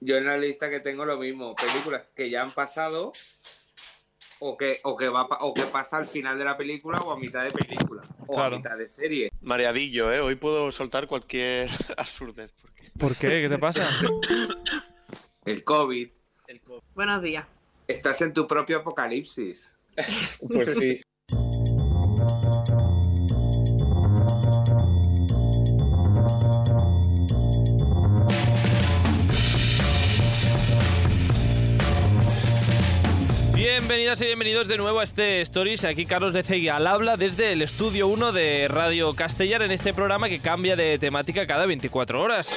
Yo en la lista que tengo lo mismo, películas que ya han pasado o que, o que, va, o que pasa al final de la película o a mitad de película o a mitad de serie. Mareadillo, ¿eh? Hoy puedo soltar cualquier absurdez. ¿Por qué? ¿Qué te pasa? El COVID. El Buenos días. Estás en tu propio apocalipsis. pues sí. Bienvenidas y bienvenidos de nuevo a este Stories. Aquí Carlos de Cegui al habla desde el estudio 1 de Radio Castellar en este programa que cambia de temática cada 24 horas.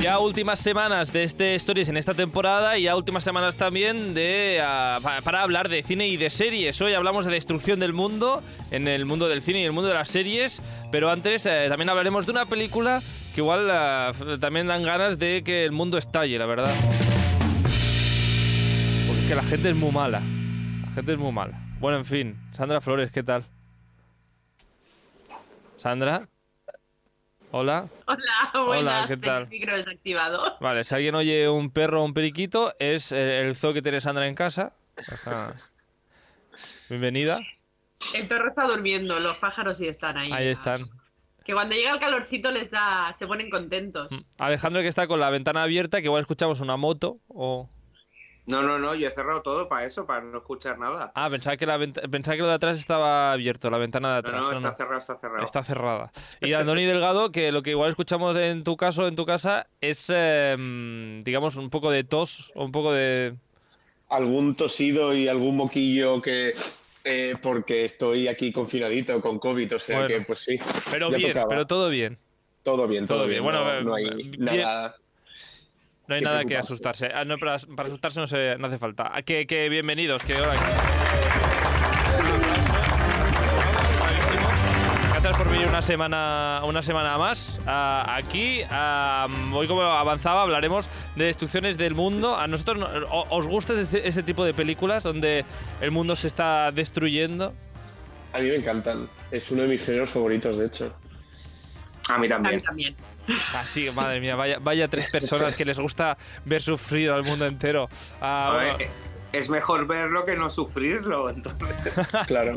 Ya últimas semanas de este Stories en esta temporada y ya últimas semanas también de ah, para hablar de cine y de series. Hoy hablamos de destrucción del mundo en el mundo del cine y el mundo de las series, pero antes eh, también hablaremos de una película que igual ah, también dan ganas de que el mundo estalle, la verdad. Porque la gente es muy mala. La gente es muy mala. Bueno, en fin, Sandra Flores, ¿qué tal? Sandra. Hola. Hola, Hola, ¿qué tal? micro desactivado. Vale, si alguien oye un perro o un periquito, es el zoo que tiene Sandra en casa. Bienvenida. El perro está durmiendo, los pájaros sí están ahí. Ahí están. Que cuando llega el calorcito les da, se ponen contentos. Mm. Alejandro que está con la ventana abierta, que igual escuchamos una moto o... No, no, no, yo he cerrado todo para eso, para no escuchar nada. Ah, pensaba que, la pensaba que lo de atrás estaba abierto, la ventana de atrás. No, no, está cerrado, está cerrado. Está cerrada. Y Andoni Delgado, que lo que igual escuchamos en tu caso, en tu casa, es, em, digamos, un poco de tos o un poco de... Algún tosido y algún moquillo que... Eh, porque estoy aquí confinadito con COVID, o sea que pues sí. Pero bien, pero todo bien. Todo bien, todo, bien. Bueno, no, hay nada no hay nada que asustarse. Ah, para, asustarse no, se, no, hace falta. Ah, que, que bienvenidos, que hola. Venir una semana, una semana más aquí. hoy, como avanzaba, hablaremos de destrucciones del mundo. ¿A nosotros os gusta ese, tipo de películas donde el mundo se está destruyendo? A mí me encantan. Es uno de mis géneros favoritos, de hecho. A mí también. A mí también. Así, madre mía, vaya, vaya tres personas que les gusta ver sufrir al mundo entero. Ah, es mejor verlo que no sufrirlo, entonces. claro.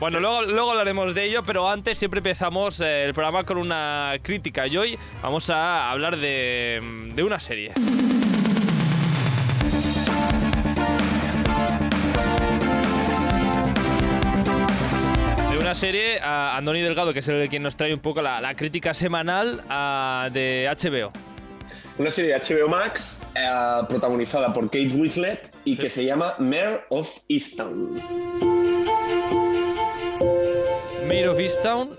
Bueno, luego, luego hablaremos de ello, pero antes siempre empezamos eh, el programa con una crítica. Y hoy vamos a hablar de, de una serie. una serie, a Andoni Delgado, que es el quien nos trae un poco la, crítica semanal de HBO. Una serie de HBO Max eh, protagonizada por Kate Winslet y que se llama Mayor of Easttown. Mayor of Easttown.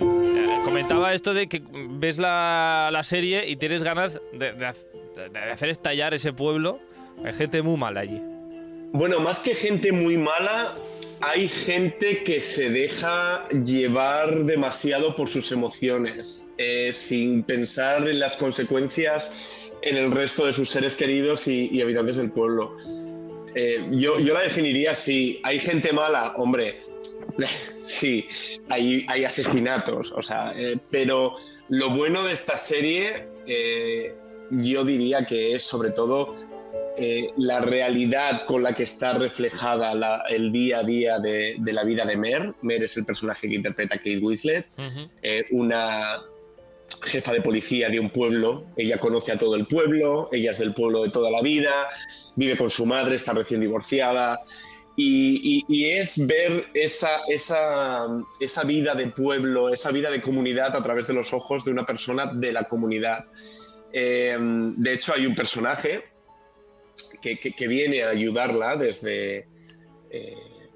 Eh, comentaba esto de que ves la, serie y tienes ganas de, de hacer estallar ese pueblo. Hay gente muy mala allí. Bueno, más que gente muy mala, hay gente que se deja llevar demasiado por sus emociones, eh, sin pensar en las consecuencias en el resto de sus seres queridos y, habitantes del pueblo. Eh, yo, la definiría así. Hay gente mala, hombre, sí, hay, hay asesinatos, o sea, eh, pero lo bueno de esta serie, yo diría que es sobre todo eh, la realidad con la que está reflejada el día a día de, la vida de Mer. Mer es el personaje que interpreta Kate Winslet, eh, una jefa de policía de un pueblo. Ella conoce a todo el pueblo, ella es del pueblo de toda la vida, vive con su madre, está recién divorciada. Y, es ver esa, esa, esa vida de pueblo, esa vida de comunidad a través de los ojos de una persona de la comunidad. Eh, de hecho, hay un personaje que, viene a ayudarla desde... Eh,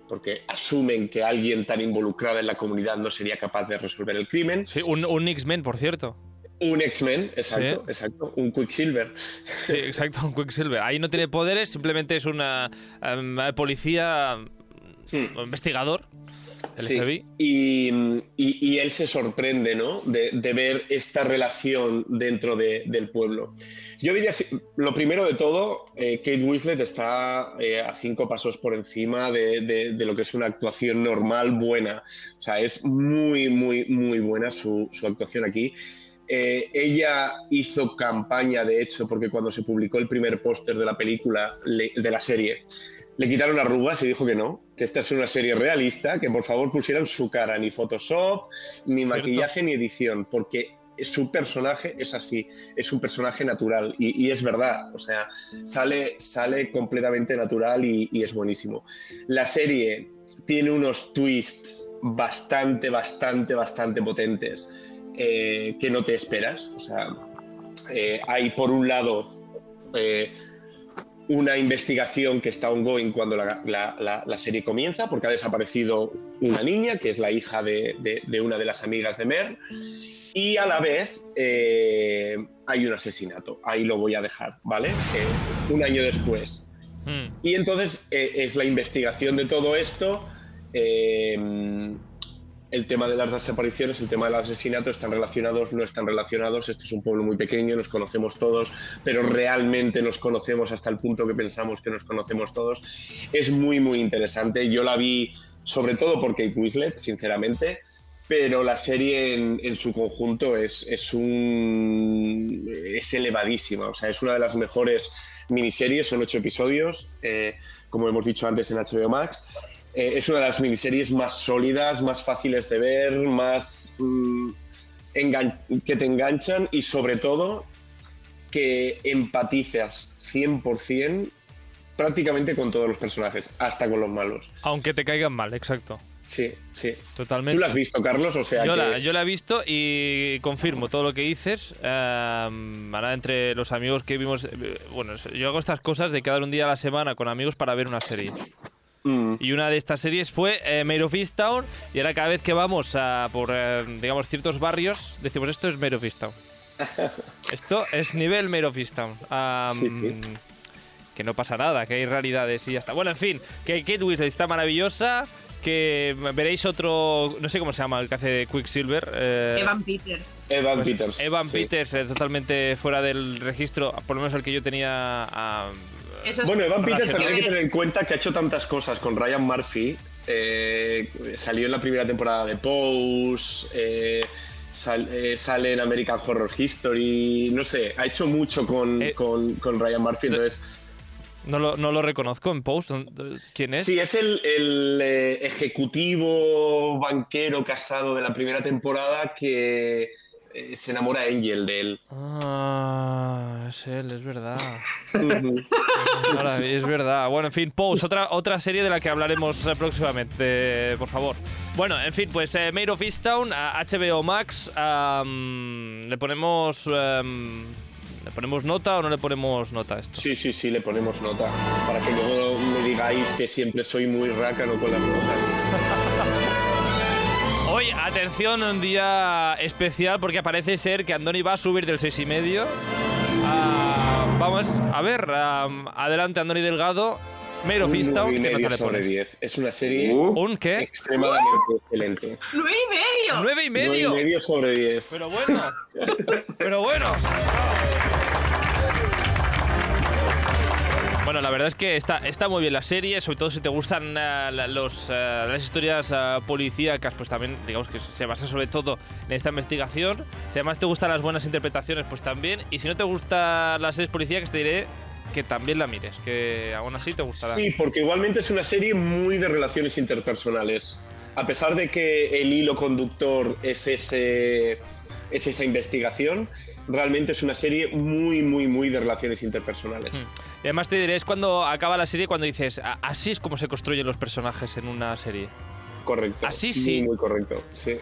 porque asumen que alguien tan involucrado en la comunidad no sería capaz de resolver el crimen. Sí, un, un X-Men, por cierto. Un X-Men, exacto, exacto. Un Quicksilver. Sí, exacto, un Quicksilver. Ahí no tiene poderes, simplemente es una em, policía, hmm. investigador. El Sí, FBI. y, y- y él se sorprende, ¿no? De, de ver esta relación dentro de- del pueblo. Yo diría, lo primero de todo, eh, Kate Winslet está eh, a cinco pasos por encima de, de- de lo que es una actuación normal buena. O sea, es muy, muy, muy buena su, su actuación aquí. Eh, ella hizo campaña, de hecho, porque cuando se publicó el primer póster de la película, le- de la serie, le quitaron arrugas y dijo que no, que esta es una serie realista, que por favor pusieran su cara, ni Photoshop, ni Cierto. maquillaje, ni edición, porque su personaje es así, es un personaje natural y, y es verdad, o sea, sale, sale completamente natural y, y es buenísimo. La serie tiene unos twists bastante, bastante, bastante potentes eh, que no te esperas, o sea, eh, hay por un lado... eh, una investigación que está ongoing cuando la, la- la- la serie comienza, porque ha desaparecido una niña, que es la hija de, de- de una de las amigas de Mer, y a la vez eh, hay un asesinato. Ahí lo voy a dejar, ¿vale? Eh, un año después. Mm. Y entonces eh, es la investigación de todo esto. El tema de las desapariciones, el tema del asesinato, están relacionados, no están relacionados. Esto es un pueblo muy pequeño, nos conocemos todos, pero realmente nos conocemos hasta el punto que pensamos que nos conocemos todos. Es muy, muy interesante. Yo la vi sobre todo por Kate Winslet, sinceramente, pero la serie en, en su conjunto es, es, un, es elevadísima. O sea, es una de las mejores miniseries, son ocho episodios, eh, como hemos dicho antes en HBO Max. Eh, es una de las miniseries más sólidas, más fáciles de ver, más mm, que te enganchan y sobre todo que empatizas 100% prácticamente con todos los personajes, hasta con los malos. Aunque te caigan mal, exacto. Sí, sí. Totalmente. ¿Tú la has visto, Carlos? O sea Yo que... la, yo la he visto y confirmo todo lo que dices. Ahora, entre los amigos que vimos. eh, Bueno, yo hago estas cosas de quedar un día a la semana con amigos para ver una serie. Mm, Y una de estas series fue eh, Mayor of Easttown. Y ahora, cada vez que vamos a por, eh, digamos, ciertos barrios, decimos esto es Mayor of Easttown. Esto es nivel Mayor of Easttown. Am, Sí, sí. Que no pasa nada, que hay realidades y ya está. Bueno, en fin, que Kate Winslet está maravillosa. Que veréis otro. No sé cómo se llama el que hace de Quicksilver. eh, Evan Peters. Evan Peters. Evan sí. Peters, eh, totalmente fuera del registro, por lo menos el que yo tenía. ah, Eso Bueno, Evan Peters también hay que tener en cuenta que ha hecho tantas cosas con Ryan Murphy. eh, salió en la primera temporada de Pose, eh, sal- eh, sale en American Horror History, no sé, ha hecho mucho con, Eh, con- con Ryan Murphy, entonces... no, lo, no lo reconozco en post. ¿Quién es? Sí, es el, el, eh, ejecutivo banquero casado de la primera temporada que eh, se enamora Angel de él. Ah, es él, es verdad. Ahora, es verdad. Bueno, en fin, Pose, otra, otra serie de la que hablaremos eh, próximamente, por favor. Bueno, en fin, pues eh, Maid of Easttown, a HBO Max, ¿le ponemos am, le ponemos nota o no le ponemos nota a esto? Sí, sí, sí, le ponemos nota. Para que luego me digáis que siempre soy muy rácano con las notas. Atención, un día especial porque parece ser que Andoni va a subir del 6,5. y medio. Ah, vamos a ver, am, adelante Andoni Delgado, of Un Easttown, 9 y ¿qué medio le sobre pones? 10. Es una serie Uh, ¿Un qué? extremadamente excelente. ¡Nueve y medio! ¿Nueve y 9 medio? y medio sobre 10. Pero bueno, pero bueno. Bueno, la verdad es que está, está muy bien la serie, sobre todo si te gustan la- los, eh, las historias eh, policíacas, pues también, digamos que se basa sobre todo en esta investigación. Si además te gustan las buenas interpretaciones, pues también. Y si no te gustan las series policíacas, te diré que también la mires, que aún así te gustará. Sí, porque igualmente es una serie muy de relaciones interpersonales. A pesar de que el hilo conductor es, ese, es esa investigación, realmente es una serie muy, muy, muy de relaciones interpersonales. Mm. Y además te diré, es cuando acaba la serie, cuando dices, "A- así es como se construyen los personajes en una serie. Correcto. Así sí. Muy, muy correcto, sí.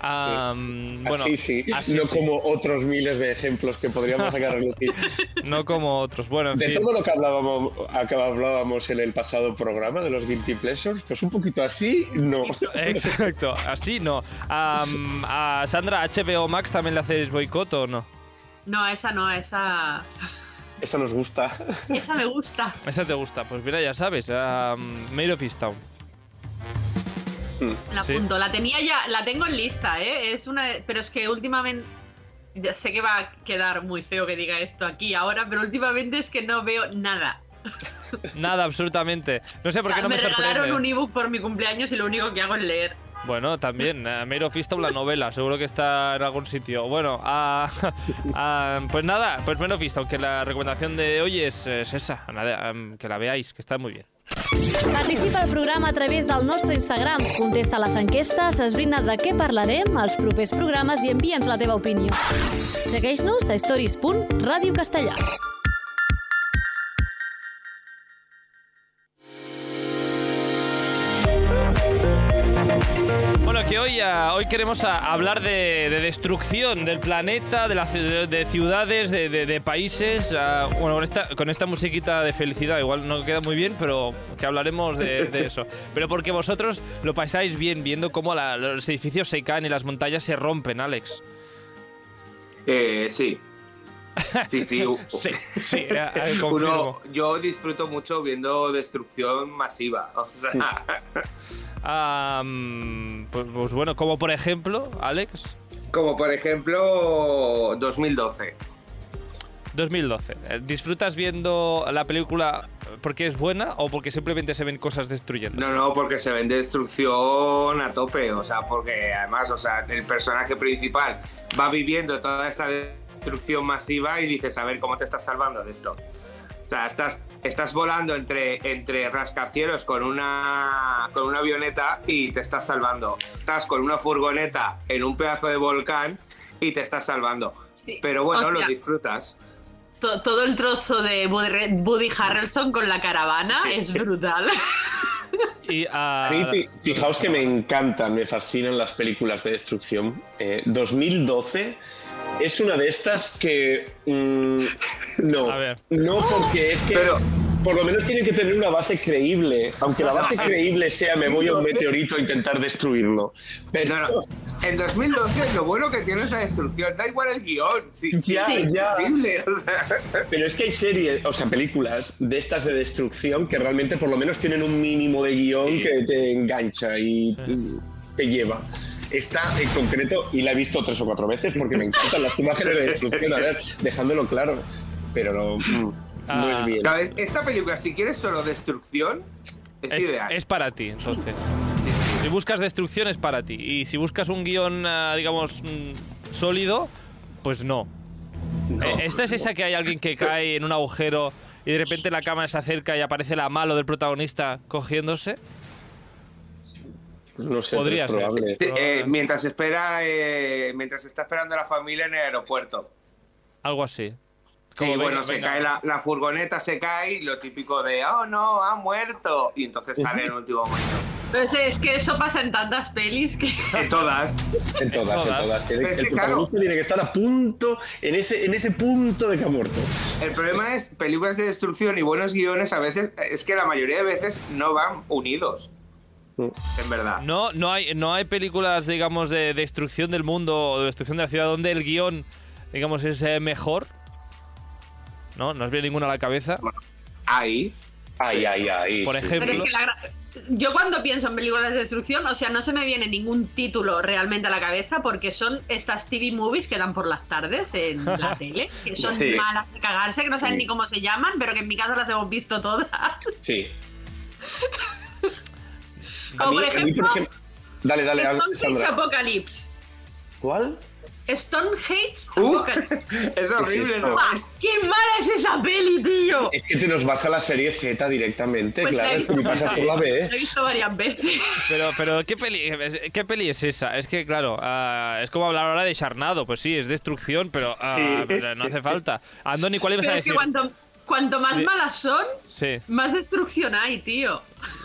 Bueno, así sí, así no sí. como otros miles de ejemplos que podríamos sacar a relucir. No como otros. Bueno, en De fin. todo lo que hablábamos, a que hablábamos en el pasado programa de los Guilty Pleasures, pues un poquito así, no. Exacto, así no. A Sandra, HBO Max también le hacéis boicot o no? No, esa no, esa. Eso nos gusta. Esa me gusta. Esa te gusta. Pues mira, ya sabes. Um, Maid of Easttown. La Sí. apunto. La tenía ya, la tengo en lista, ¿eh? Es una, pero es que últimamente ya sé que va a quedar muy feo que diga esto aquí ahora, pero últimamente es que no veo nada. Nada, absolutamente. No sé por qué no me, me regalaron sorprende. un ebook por mi cumpleaños y lo único que hago es leer. Bueno, también, eh, of Easttown, la novela, seguro que está en algún sitio. Bueno, ah, ah, pues nada, pues Maid of Easttown, que la recomendación de hoy es, es esa, que la veáis, que está muy bien. Participa al programa a través del nostre Instagram. Contesta les enquestes, esbrina de què parlarem als propers programes i envia'ns la teva opinió. Segueix-nos a stories.radiocastellà. Bueno, que hoy, ah, hoy queremos ah, hablar de, de destrucción del planeta, de, la ci- de ciudades, de, de- de países. ah, bueno, con esta, con esta musiquita de felicidad igual no queda muy bien, pero que hablaremos de, de eso. Pero porque vosotros lo pasáis bien viendo cómo la- los edificios se caen y las montañas se rompen, Alex. Eh, sí. Sí, sí. Sí, sí, confirmo. Uno, yo disfruto mucho viendo destrucción masiva. O sea, Pues, pues bueno, como por ejemplo, Alex, como por ejemplo 2012. 2012. Eh, ¿Disfrutas viendo la película porque es buena o porque simplemente se ven cosas destruyendo? No, no, porque se ven destrucción a tope. O sea, porque además, o sea, el personaje principal va viviendo toda esa destrucción masiva y dices, a ver, ¿cómo te estás salvando de esto? O sea, estás, estás volando entre, entre rascacielos con una, con una avioneta y te estás salvando. Estás con una furgoneta en un pedazo de volcán y te estás salvando. Sí. Pero bueno, lo disfrutas. to- todo el trozo de Woody Woody Harrelson con la caravana es brutal. Y, ah, fijaos que me encantan, me fascinan las películas de destrucción. Eh, 2012 es una de estas que. mm, no. A ver. No, porque es que. Pero- por lo menos tiene que tener una base creíble. Aunque la base creíble sea me voy a un meteorito a intentar destruirlo. Pero. No, no. En 2012 lo bueno que tiene es la destrucción. Da igual el guion. Sí, Ya, sí, ya. increíble, o sea. Pero es que hay series, o sea, películas de estas de destrucción que realmente por lo menos tienen un mínimo de guion Sí. que te engancha y y te lleva. Esta en concreto, y la he visto tres o cuatro veces porque me encantan las imágenes de destrucción, a ver, dejándolo claro. Pero no, no Ah, es bien. Es- esta película, si quieres solo destrucción, es, es, ideal. es para ti, entonces. Si buscas destrucción es para ti. Y si buscas un guion, ah, digamos, mm, sólido, pues no. No. Eh, Esta es esa que hay alguien que cae en un agujero y de repente la cámara se acerca y aparece la malo del protagonista cogiéndose. No sé, podría es ser. probable. Sí, eh, mientras espera, eh, mientras está esperando a la familia en el aeropuerto. Algo así. Sí, Como, bueno, venga, se venga. cae la, la furgoneta, se cae, lo típico de, oh no, ha muerto. Y entonces sale en el último momento. Entonces es que eso pasa en tantas pelis que... En todas. En todas, en Todas. el que, claro. protagonista tiene que estar a punto, en ese, en ese punto de que ha muerto. El problema es, películas de destrucción y buenos guiones a veces, es que la mayoría de veces no van unidos. En verdad. No, no hay, no hay películas, digamos, de destrucción del mundo o de destrucción de la ciudad donde el guion, digamos, es eh, mejor. ¿No? No os viene ninguna a la cabeza. Ahí. Ay, ay, ay. Por sí. ejemplo. Pero es que la gra- yo cuando pienso en películas de destrucción, o sea, no se me viene ningún título realmente a la cabeza porque son estas TV movies que dan por las tardes en la tele, que son Sí. malas de cagarse, que no saben Sí. ni cómo se llaman, pero que en mi casa las hemos visto todas. Sí. A Como mí, por a mí, ejemplo, por ejemplo- Dale, dale, Stonehenge Sandra. Apocalypse. ¿Cuál? Stonehenge Uh, Apocalypse. es horrible? ¿no? ¡Ah! ¡Qué mala es esa peli, tío! Es que te nos vas a la serie Z directamente, Pues la claro, esto visto pasas por la B, la ¿eh? he visto varias veces. Pero, pero ¿qué peli, es- ¿qué peli es esa? Es que, claro, ah, es como hablar ahora de Charnado. Pues sí, es destrucción, pero, ah, Sí. pero no hace falta. Andoni, ¿cuál ibas a Pero es que decir? cuanto, cuanto más Sí. malas son, Sí, más destrucción hay, tío.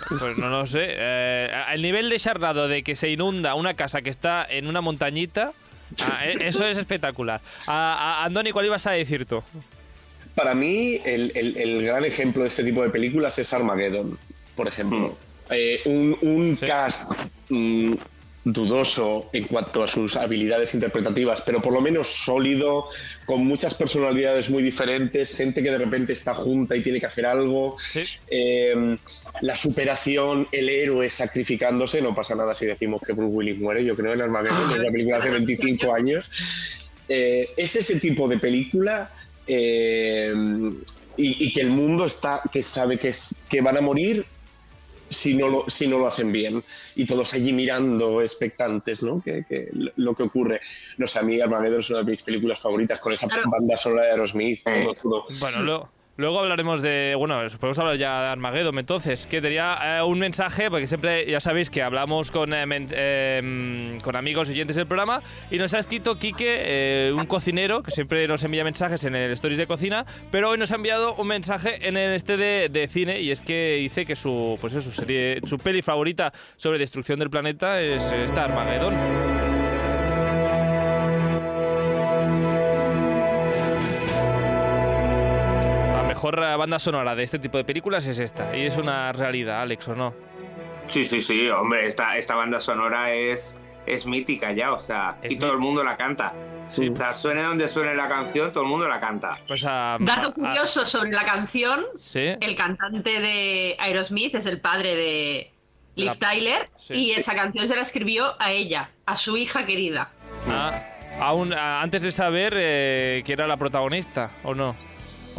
Pues no lo sé. Eh, el nivel de Charnado de que se inunda una casa que está en una montañita, ah, e- eso es espectacular. Andoni, ¿cuál ibas a decir tú? Para mí, el, el- el gran ejemplo de este tipo de películas es Armageddon, por ejemplo. Eh, un un Sí. cast mm, dudoso en cuanto a sus habilidades interpretativas, pero por lo menos sólido, con muchas personalidades muy diferentes, gente que de repente está junta y tiene que hacer algo, Sí. eh, la superación, el héroe sacrificándose, no pasa nada si decimos que Bruce Willis muere, yo creo en Armageddon, es una película hace 25 años. Eh, es ese tipo de película eh, y, y que el mundo está, que sabe que, es- que van a morir si no, lo, si no lo hacen bien. Y todos allí mirando, expectantes, ¿no? Que, que lo que ocurre. No sé, a mí Armageddon es una de mis películas favoritas, con esa Claro. banda sonora de Aerosmith, todo, todo. Bueno, lo- luego hablaremos de. Bueno, podemos hablar ya de Armageddon entonces. Que tenía eh, un mensaje, porque siempre ya sabéis que hablamos con, eh, men- eh, con amigos oyentes del programa. Y nos ha escrito Quique, eh, un cocinero, que siempre nos envía mensajes en el Stories de Cocina. Pero hoy nos ha enviado un mensaje en el este de, de cine. Y es que dice que su, pues eso, su, serie, su peli favorita sobre destrucción del planeta es esta Armageddon. Mejor banda sonora de este tipo de películas es esta. Y es una realidad, Alex, ¿o no? Sí, sí, sí, hombre, esta, esta banda sonora es, es mítica ya, o sea, Es y todo el mundo la canta. Sí. O sea, suene donde suene la canción, todo el mundo la canta. Pues a. Dato a- a- curioso sobre la canción, sí. el cantante de Aerosmith es el padre de Liv La- Tyler sí. y Sí. esa canción se la escribió a ella, a su hija querida. Ah, aún antes de saber eh, que era la protagonista, ¿o no?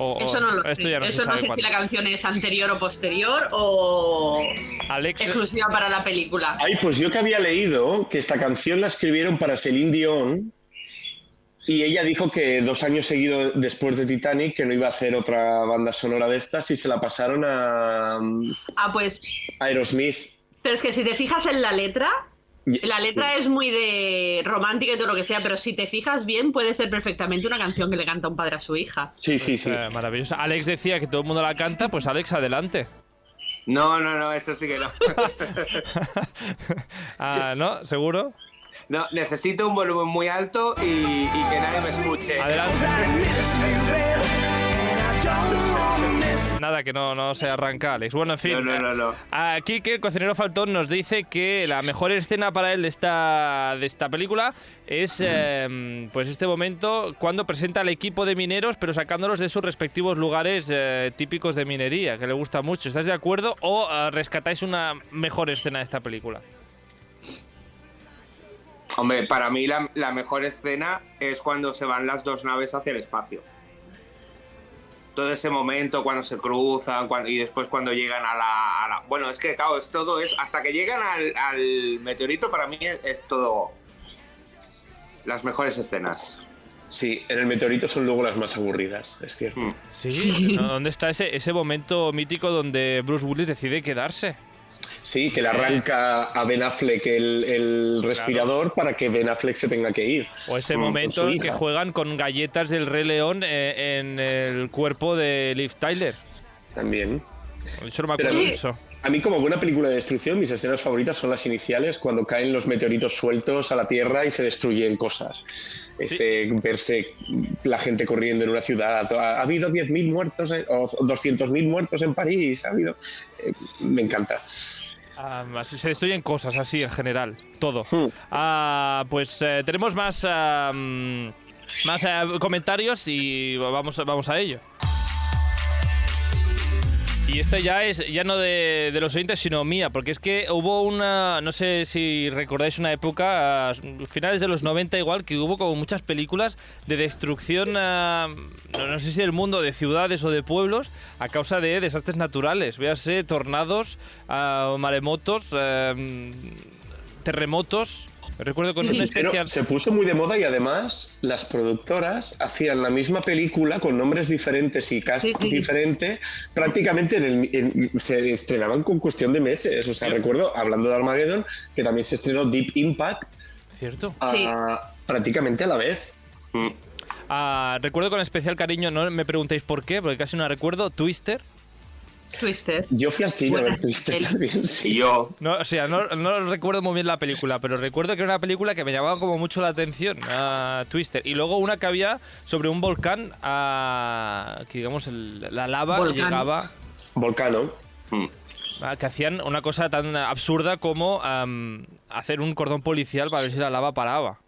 O- Eso no lo esto sé. ya no se Eso no sé si la canción es anterior o posterior o Alex. exclusiva para la película. Ay, pues yo que había leído que esta canción la escribieron para Celine Dion y ella dijo que dos años seguidos después de Titanic que no iba a hacer otra banda sonora de estas y se la pasaron a, Ah, pues, a Aerosmith. pero es que si te fijas en la letra, la letra es muy de romántica y todo lo que sea, pero si te fijas bien, puede ser perfectamente una canción que le canta un padre a su hija. Sí, sí, pues, sí. eh, maravillosa. Alex decía que todo el mundo la canta, pues Alex, adelante. No, no, no, eso sí que no. ah, ¿no? ¿Seguro? No, necesito un volumen muy alto y, y que nadie me escuche. Adelante. Nada, que no, no se arranca, Alex. Bueno, en fin. No, no, no, no. Aquí que el cocinero Faltón nos dice que la mejor escena para él de esta, de esta película es eh, pues este momento cuando presenta al equipo de mineros, pero sacándolos de sus respectivos lugares eh, típicos de minería, que le gusta mucho. ¿Estás de acuerdo? ¿O eh, rescatáis una mejor escena de esta película? Hombre, para mí la, la mejor escena es cuando se van las dos naves hacia el espacio. Todo ese momento cuando se cruzan cuando, y después cuando llegan a la, a la- Bueno, es que, claro, es todo es... Hasta que llegan al, al meteorito, para mí es, es todo... Las mejores escenas. Sí, en el meteorito son luego las más aburridas, es cierto. Mm. Sí. ¿Dónde está ese, ese momento mítico donde Bruce Willis decide quedarse? Sí, que le arranca a Ben Affleck el, el respirador para que Ben Affleck se tenga que ir. O ese con momento en que juegan con galletas del Rey León eh, en el cuerpo de Liv Tyler. También. Eso no me acuerdo de eso. A mí, como buena película de destrucción, mis escenas favoritas son las iniciales, cuando caen los meteoritos sueltos a la Tierra y se destruyen cosas. Ese verse la gente corriendo en una ciudad. Ha, ha habido 10.000 muertos en- o 200.000 muertos en París. Ha habido. eh, me encanta. Así se destruyen cosas así en general, todo. Hmm. Ah, pues eh, tenemos más, ah, mm, más eh, comentarios y vamos, vamos a ello. Y esta ya es ya no de, de los oyentes, sino mía, porque es que hubo una, no sé si recordáis una época, a finales de los 90 igual, que hubo como muchas películas de destrucción, ah, no, sé si del mundo, de ciudades o de pueblos, a causa de desastres naturales, véase tornados, ah, maremotos, ah, terremotos. Recuerdo con un Pero especial... se puso muy de moda y además las productoras hacían la misma película con nombres diferentes y cast Sí, sí. diferente, prácticamente en el- en- se estrenaban con cuestión de meses. O sea, recuerdo, hablando de Armageddon, que también se estrenó Deep Impact ¿Cierto? a- Sí. prácticamente a la vez. Mm. Ah, recuerdo con especial cariño, no me preguntéis por qué, porque casi no recuerdo, Twister. Twister. Yo fui al cine a ver Twister también. sí. Y yo... No, o sea, no, no recuerdo muy bien la película, pero recuerdo que era una película que me llamaba como mucho la atención, ah, Twister. Y luego una que había sobre un volcán, ah, que digamos el- la lava Volcán. llegaba... Volcano. Mm. Que hacían una cosa tan absurda como hacer un cordón policial para ver si la lava paraba.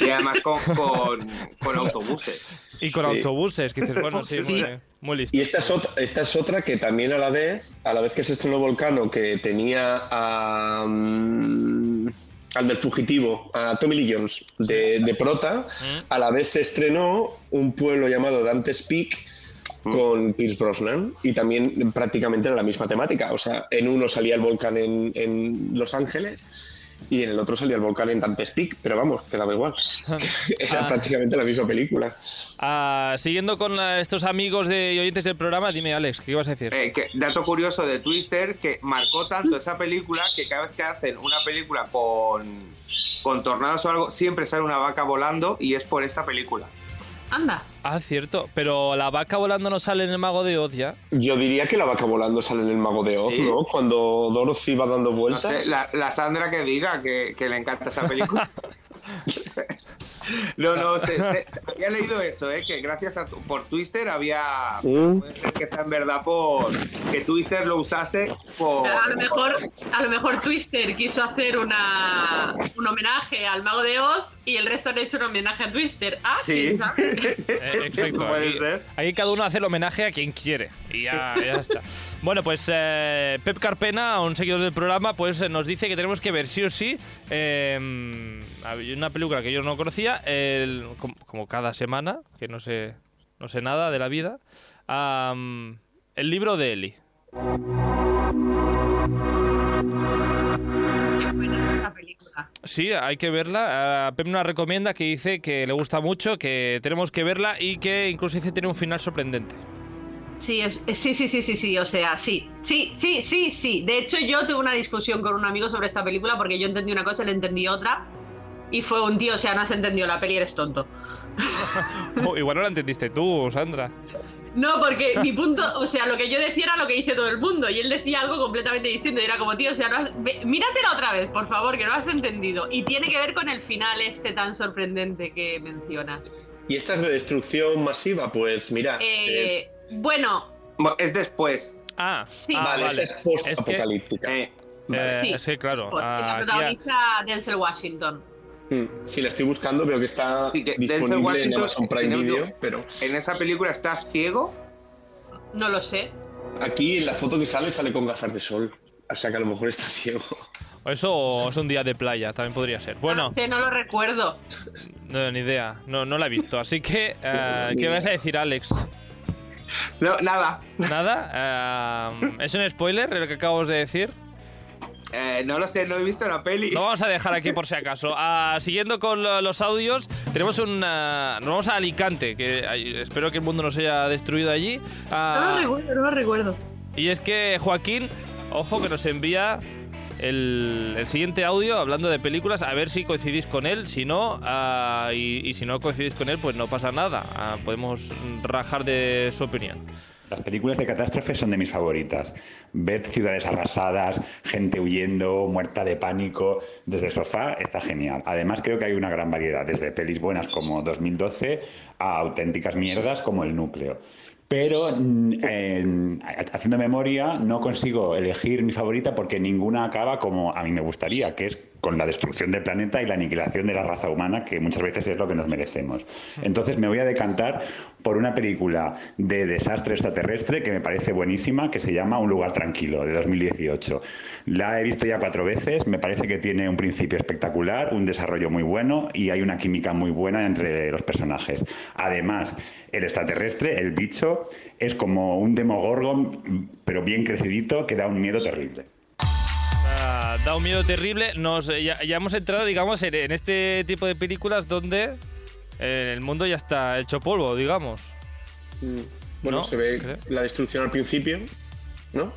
Y además con, con, con autobuses. Y con Sí. autobuses, que dices, bueno, sí, Sí. Muy, muy listo. Y esta es, otra, esta es otra que también a la vez, a la vez que se estrenó Volcano, que tenía a, mm, al del fugitivo, a Tommy Lee Jones, de, de prota, a la vez se estrenó un pueblo llamado Dante's Peak con Pierce Brosnan y también prácticamente era la misma temática. O sea, en uno salía el volcán en, en Los Ángeles y en el otro salía el volcán en Dante's Peak, pero vamos, quedaba igual. Era Ah. prácticamente la misma película. Ah, siguiendo con ah, estos amigos de, y oyentes del programa, dime, Alex, ¿qué ibas a decir? Eh, que, dato curioso de Twister, que marcó tanto esa película que cada vez que hacen una película con, con tornados o algo, siempre sale una vaca volando y es por esta película. Anda. Ah, cierto, pero la vaca volando no sale en el Mago de Oz ya. Yo diría que la vaca volando sale en el Mago de Oz, Sí. ¿no? Cuando Dorothy va dando No vueltas. sé, la, la Sandra que diga que, que le encanta esa película. No, no, se- se- había leído eso, ¿eh? que gracias a tu- por Twister había. Mm. Puede ser que sea en verdad por. que Twister lo usase por. A lo mejor, a lo mejor Twister quiso hacer una, un homenaje al mago de Oz y el resto han hecho un homenaje a Twister. Ah, Sí. Eh, exacto. Puede aquí, ser. aquí cada uno hace el homenaje a quien quiere. Y ya, ya está. Bueno, pues eh, Pep Carpena, un seguidor del programa, pues eh, nos dice que tenemos que ver sí o sí eh, hay una película que yo no conocía, como, cada semana, que no sé, no sé nada de la vida. el libro de Eli. Sí, hay que verla. Ah, Pep nos recomienda que dice que le gusta mucho, que tenemos que verla y que incluso dice tiene un final sorprendente. Sí, es, sí, sí, sí, sí, sí, o sea, sí, sí, sí, sí, sí. De hecho, yo tuve una discusión con un amigo sobre esta película porque yo entendí una cosa, él entendí otra. Y fue un tío, o sea, no has entendido la peli, eres tonto. Oh, igual no la entendiste tú, Sandra. No, porque mi punto, o sea, lo que yo decía era lo que dice todo el mundo y él decía algo completamente distinto y era como, tío, o sea, no has- ve- míratela otra vez, por favor, que no has entendido. Y tiene que ver con el final este tan sorprendente que mencionas. Y esta es de destrucción masiva, pues mira. eh, Eh, bueno, Es después. Ah, Sí. ah, vale, es post-apocalíptica. Eh, Eh, Sí. es que claro, porque ah, la aquí protagoniza Denzel Washington. Mm, Si la estoy buscando, veo que está Sí, que disponible en Amazon Prime Video, pero en esa película estás ciego. No lo sé. aquí en la foto que sale sale con gafas de sol. O sea que a lo mejor está ciego. o eso es un día de playa, también podría ser. Bueno, No sé, no lo recuerdo. no, ni idea, no, no la he visto. Así que, eh, ¿qué vas a decir, Alex? No, nada. ¿Nada? Eh, ¿Es un spoiler lo que acabamos de decir? Eh, no lo sé, no he visto la peli. Lo vamos a dejar aquí por si acaso. Ah, siguiendo con lo- los audios, tenemos un. ah, nos vamos a Alicante, que espero que el mundo no se haya destruido allí. Ah, No lo recuerdo, no lo recuerdo. y es que Joaquín, ojo, que nos envía el, el siguiente audio hablando de películas, a ver si coincidís con él. Si no, ah, y, y si no coincidís con él, pues no pasa nada. Podemos rajar de su opinión. Las películas de catástrofes son de mis favoritas. Ver ciudades arrasadas, gente huyendo, muerta de pánico desde el sofá está genial. Además creo que hay una gran variedad, desde pelis buenas como 2012 a auténticas mierdas como El Núcleo. Pero mm, en- haciendo memoria no consigo elegir mi favorita porque ninguna acaba como a mí me gustaría, que es con la destrucción del planeta y la aniquilación de la raza humana, que muchas veces es lo que nos merecemos. Entonces me voy a decantar por una película de desastre extraterrestre que me parece buenísima, que se llama Un lugar tranquilo, de 2018. La he visto ya cuatro veces, me parece que tiene un principio espectacular, un desarrollo muy bueno y hay una química muy buena entre los personajes. Además, el extraterrestre, el bicho, es como un demogorgon, pero bien crecidito, que da un miedo terrible. Da un miedo terrible. Nos, eh, ya, ya hemos entrado, digamos, en, en este tipo de películas donde eh, el mundo ya está hecho polvo, digamos. Mm, Bueno, ¿No? se ve Creo. la destrucción al principio, ¿no?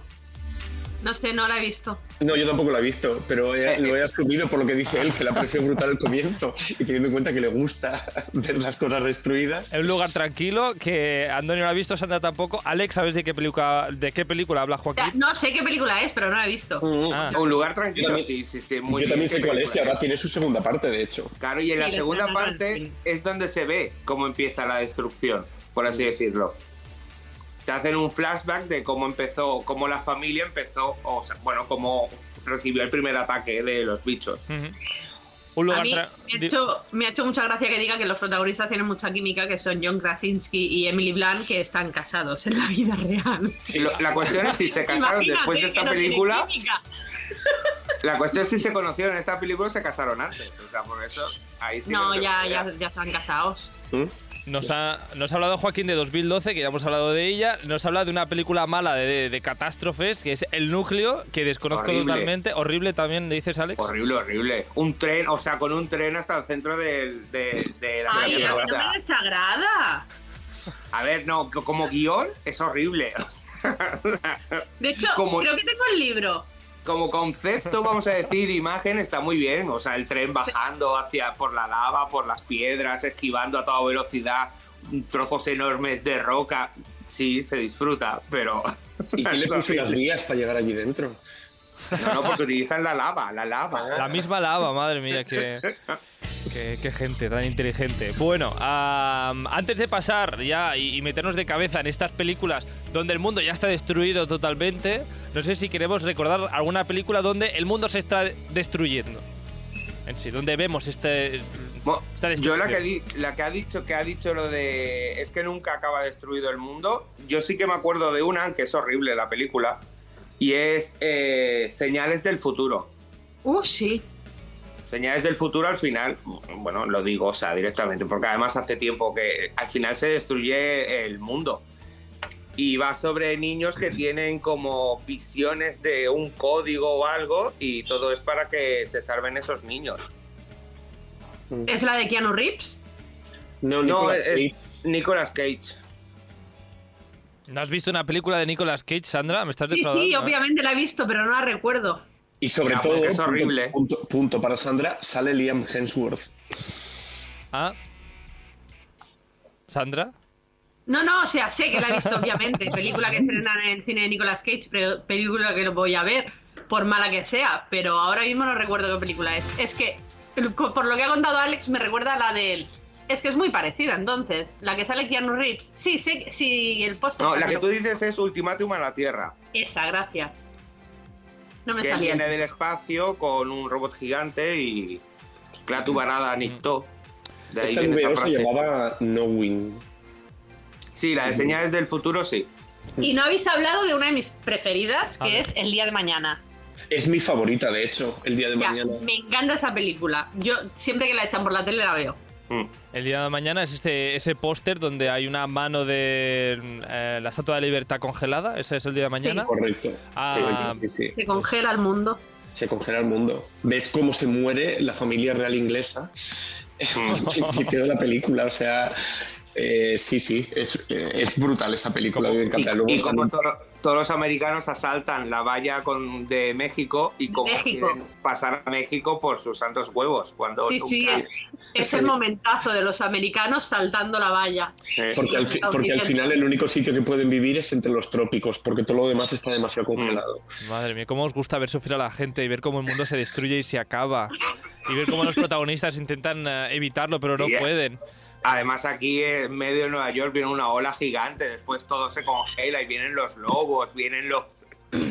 No sé, no la he visto. No, yo tampoco la he visto, pero he- Eh, lo eh. he asumido por lo que dice él, que le ha parecido brutal el comienzo y teniendo en cuenta que le gusta ver las cosas destruidas. Es un lugar tranquilo que Antonio no ha visto, Sandra tampoco. Alex, ¿sabes de qué película, de qué película habla Ya, Joaquín? no sé qué película es, pero no la he visto. Mm, Ah. Un lugar tranquilo, Yo también- sí, sí, sí. Muy Yo bien, también sé cuál es y ahora tiene su segunda parte, de hecho. Claro, y en la Sí, la segunda parte parte. es donde se ve cómo empieza la destrucción, por así decirlo. Te hacen un flashback de cómo empezó, cómo la familia empezó, o sea, bueno, cómo recibió el primer ataque de los bichos. Ujú. Un lugar A mí tra- me ha, hecho, me ha hecho mucha gracia que diga que los protagonistas tienen mucha química, que son John Krasinski y Emily Blunt, que están casados en la vida real. Lo- la cuestión es si se casaron Imagínate después de esta no película. La cuestión es si se conocieron en esta película o se casaron antes. O sea, por eso ahí sí. No, ya, ya, ya están casados. ¿Mm? Nos ha, nos ha hablado Joaquín de 2012, que ya hemos hablado de ella. Nos habla de una película mala de, de- de catástrofes, que es El Núcleo, que desconozco Horrible. totalmente. Horrible también, dices, Alex. Horrible, horrible. Un tren, o sea, con un tren hasta el centro del- de, de la Ay, no me desagrada. A ver, no, co- como guion es horrible. De hecho, Como- creo que tengo el libro. Como concepto, vamos a decir, imagen está muy bien. O sea, el tren bajando hacia por la lava, por las piedras, esquivando a toda velocidad, trozos enormes de roca. Sí, se disfruta, pero. ¿Y qué le puso las vías para llegar allí dentro? No, no, porque utilizan la lava, la lava. La misma lava, madre mía, qué, qué- qué gente tan inteligente. Bueno, am, antes de pasar ya y, y meternos de cabeza en estas películas donde el mundo ya está destruido totalmente, no sé si queremos recordar alguna película donde el mundo se está destruyendo. En sí, donde vemos este... Bueno, Esta yo la que, la que ha dicho que ha dicho lo de es que nunca acaba destruido el mundo, yo sí que me acuerdo de una, que es horrible la película, y es eh, Señales del futuro. Uh, sí. Señales del futuro al final, bueno, lo digo, o sea, directamente, porque además hace tiempo que al final se destruye el mundo. Y va sobre niños que tienen como visiones de un código o algo y todo es para que se salven esos niños. ¿Es la de Keanu Reeves? No, No, Nicolas es Cage. Nicolas Cage. ¿No has visto una película de Nicolas Cage, Sandra? ¿Me estás Sí, defraudando? sí, obviamente la he visto, pero no la recuerdo. Y sobre Ya, todo, es horrible. Punto, punto para Sandra, sale Liam Hemsworth. Ah. ¿Sandra? No, no, o sea, sé que la he visto, obviamente. Película que estrenan en el cine de Nicolas Cage, pero película que lo voy a ver, por mala que sea. Pero ahora mismo no recuerdo qué película es. Es que, por lo que ha contado Alex, me recuerda a la de él. Es que es muy parecida, entonces. La que sale Keanu Reeves. Sí, sé que- sí, el póster. No, la que tú dices es Ultimátum a la Tierra. Esa, gracias. No me que salía. viene del espacio con un robot gigante y Clatu Barada Nicto. De ahí Esta viene esa se frase. llamaba Knowing. Sí, la de Señales del Futuro, sí. Y no habéis hablado de una de mis preferidas, que es El Día de Mañana. Es mi favorita, de hecho, el día de mañana. me encanta esa película. Yo siempre que la echan por la tele la veo. Mm. El día de mañana es este, ese póster donde hay una mano de eh, la Estatua de la Libertad congelada. Ese es el día de mañana. Correcto. Ah, Sí, sí, sí. Se congela el mundo. Se congela el mundo. ¿Ves cómo se muere la familia real inglesa? Al principio de la película, o sea. Eh, sí, sí, es, eh, es brutal esa película, me encanta. Y, Luego y como también- to- todos los americanos asaltan la valla con, de México y como México. quieren pasar a México por sus santos huevos. Cuando Sí, sí, nunca- es, el momentazo de los americanos saltando la valla. Eh, Porque al, fi- porque al final el único sitio que pueden vivir es entre los trópicos, porque todo lo demás está demasiado congelado. madre mía, cómo os gusta ver sufrir a la gente y ver cómo el mundo se destruye y se acaba. Y ver cómo los protagonistas intentan eh, evitarlo, pero no eh. pueden. Además aquí en medio de Nueva York viene una ola gigante, después todo se congela y vienen los lobos, vienen los...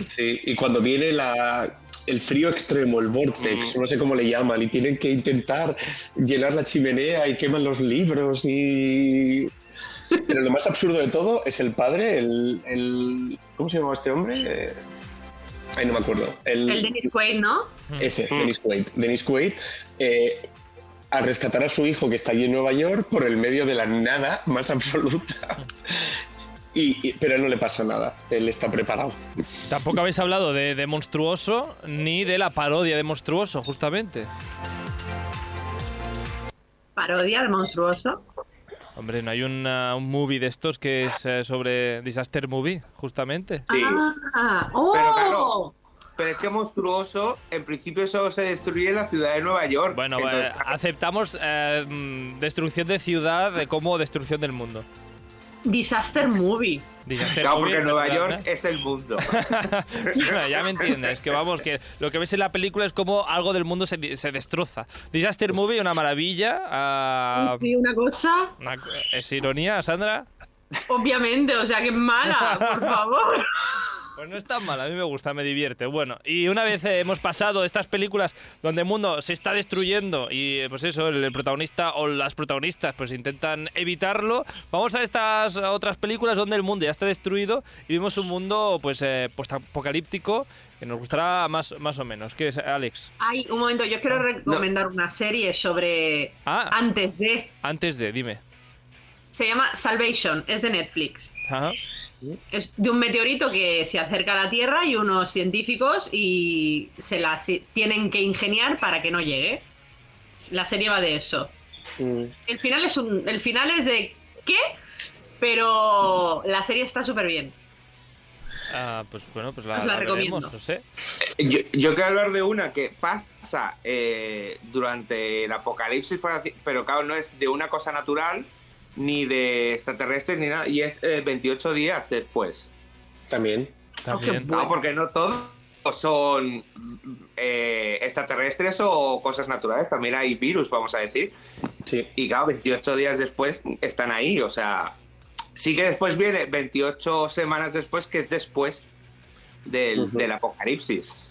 Sí, y cuando viene la, el frío extremo, el vortex, Mm. no sé cómo le llaman, y tienen que intentar llenar la chimenea y queman los libros y... Pero lo más absurdo de todo es el padre, el... el- ¿Cómo se llamaba este hombre? Ay, no me acuerdo. El, El Dennis Quaid, ¿no? Ese, Mm. Dennis Quaid. Dennis Quaid, eh, a rescatar a su hijo que está allí en Nueva York por el medio de la nada más absoluta. Y, y- pero a él no le pasa nada, él está preparado. Tampoco habéis hablado de, de Monstruoso ni de la parodia de Monstruoso, justamente. Parodia de monstruoso. Hombre, ¿no hay una- un movie de estos que es eh, sobre Disaster Movie, justamente? Sí. Ah, ¡oh! Pero claro, Pero es que monstruoso, en principio solo se destruye en la ciudad de Nueva York. Bueno, Entonces, eh, aceptamos eh, mm, destrucción de ciudad como destrucción del mundo. Disaster Movie. Disaster claro, Movie, porque Nueva ¿verdad? York es el mundo. ya, ya me entiendes, que vamos, que lo que ves en la película es como algo del mundo se, se destroza. Disaster Movie, una maravilla. ah, Sí, una cosa. una ¿Es ironía, Sandra? Obviamente, o sea, que es mala, por favor. Pues no es tan mal, a mí me gusta, me divierte. Bueno, y una vez eh, hemos pasado estas películas donde el mundo se está destruyendo y eh, pues eso, el, protagonista o las protagonistas pues intentan evitarlo, vamos a estas otras películas donde el mundo ya está destruido y vimos un mundo pues eh, apocalíptico que nos gustará más, más o menos. ¿Qué es, Alex? Ay, un momento, yo quiero recomendar una serie sobre Ah. antes de. Antes de, dime. Se llama Salvation, es de Netflix. Ajá. Es de un meteorito que se acerca a la Tierra y unos científicos y se la si- tienen que ingeniar para que no llegue. La serie va de eso. Mm. El final es un, el final es de ¿qué? Pero la serie está súper bien. Ah, pues bueno, pues la, la veremos, recomiendo. no sé. Yo, yo quiero hablar de una que pasa eh, durante el apocalipsis, pero claro, no es de una cosa natural, ni de extraterrestres, ni nada, y es eh, 28 días después. También. También. Claro, porque no todos son eh, extraterrestres o cosas naturales, también hay virus, vamos a decir. Sí. Y claro, 28 días después están ahí, o sea, sí que después viene 28 semanas después, que es después del, del apocalipsis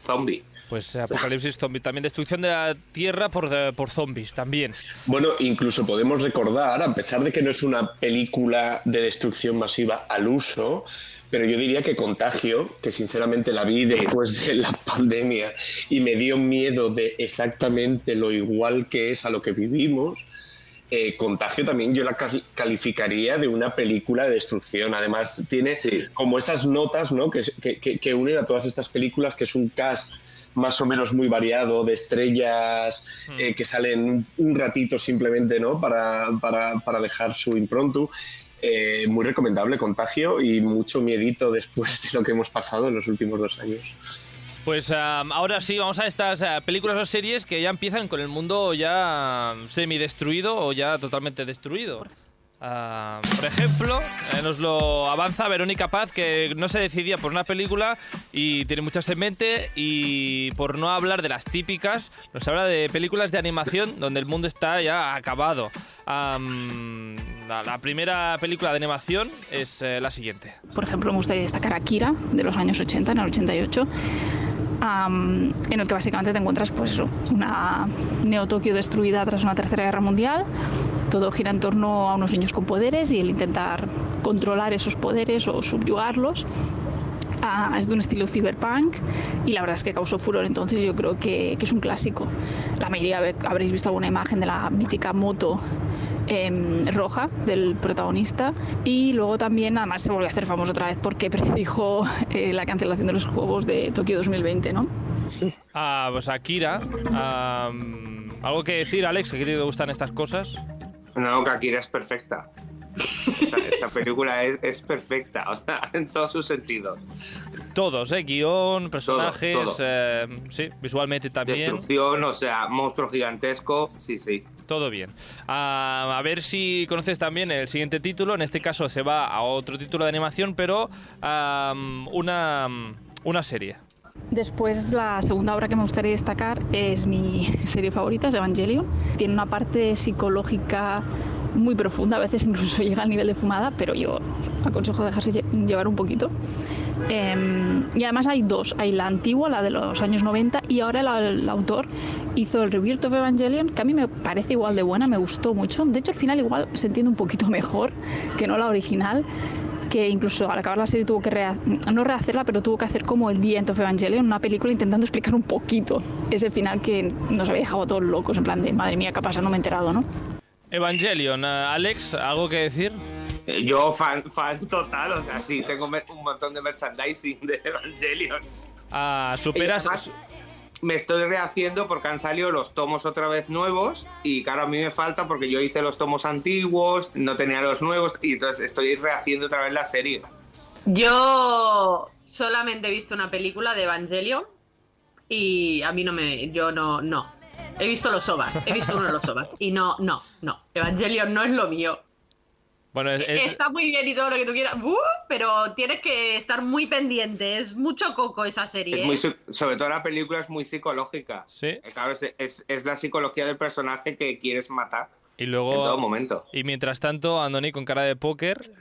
zombie. Pues apocalipsis zombie, también destrucción de la Tierra por, eh, por zombies, también. Bueno, incluso podemos recordar, a pesar de que no es una película de destrucción masiva al uso, pero yo diría que Contagio, que sinceramente la vi después de la pandemia y me dio miedo de exactamente lo igual que es a lo que vivimos, eh, Contagio también yo la calificaría de una película de destrucción. Además, tiene Sí. como esas notas ¿no? que- que- que unen a todas estas películas, que es un cast más o menos muy variado de estrellas eh, que salen un, ratito simplemente ¿no? para, para- para dejar su impronto. Eh, muy recomendable Contagio y mucho miedito después de lo que hemos pasado en los últimos dos años. Pues am, ahora sí, vamos a estas eh, películas o series que ya empiezan con el mundo ya semidestruido o ya totalmente destruido. Ah, por ejemplo, eh, nos lo avanza Verónica Paz, que no se decidía por una película y tiene muchas en mente, y por no hablar de las típicas, nos habla de películas de animación donde el mundo está ya acabado. La primera película de animación es eh, la siguiente. Por ejemplo, me gustaría destacar Akira, de los años 80, en el 88, am, en el que básicamente te encuentras, pues eso, una Neo-Tokio destruida tras una tercera guerra mundial. Todo gira en torno a unos niños con poderes y el intentar controlar esos poderes o subyugarlos. Ah, es de un estilo cyberpunk y la verdad es que causó furor, entonces yo creo que, que es un clásico. La mayoría habréis visto alguna imagen de la mítica moto em, roja del protagonista y luego también además se volvió a hacer famoso otra vez porque predijo eh, la cancelación de los Juegos de Tokio 2020, ¿no? Ah, pues Akira. am, ¿Algo que decir, Alex? ¿A ti te gustan estas cosas? No, que Akira es perfecta. Esa película es, es perfecta, o sea, en todos sus sentidos. Todos, ¿eh? Guión, personajes, todo. eh, sí, visualmente también. Destrucción, o sea, monstruo gigantesco, sí, sí. Todo bien. Ah, a ver si conoces también el siguiente título. En este caso se va a otro título de animación, pero una, una serie. Después, la segunda obra que me gustaría destacar es mi serie favorita, es Evangelion. Tiene una parte psicológica muy profunda, a veces incluso llega al nivel de fumada, pero yo aconsejo dejarse lle- llevar un poquito. Em, y además hay dos, hay la antigua, la de los años 90, y ahora el, el autor hizo el Rebirth of Evangelion, que a mí me parece igual de buena, me gustó mucho. De hecho, al final igual se entiende un poquito mejor que no la original que incluso al acabar la serie tuvo que rea- no rehacerla, pero tuvo que hacer como el The End of Evangelion, una película intentando explicar un poquito ese final que nos había dejado todos locos, en plan de madre mía, ¿qué pasa? No me he enterado, ¿no? Evangelion, ah, Alex, ¿algo que decir? Yo, fan, fan total, o sea, sí, tengo un montón de merchandising de Evangelion. Ah, ¿Superas? además, me estoy rehaciendo porque han salido los tomos otra vez nuevos y claro, a mí me falta porque yo hice los tomos antiguos, no tenía los nuevos y entonces estoy rehaciendo otra vez la serie. Yo solamente he visto una película de Evangelion y a mí no me. Yo no. No. He visto los OVAs. He visto uno de los OVAs. Y no, no, no. Evangelion no es lo mío. Bueno, es, es- Está muy bien y todo lo que tú quieras. ¡uh! pero tienes que estar muy pendiente. Es mucho coco esa serie. Es ¿eh? muy, sobre todo la película es muy psicológica. Sí. Eh, Claro, es, es- es la psicología del personaje que quieres matar. Y En luego. todo momento. Y mientras tanto, Andoni con cara de póker.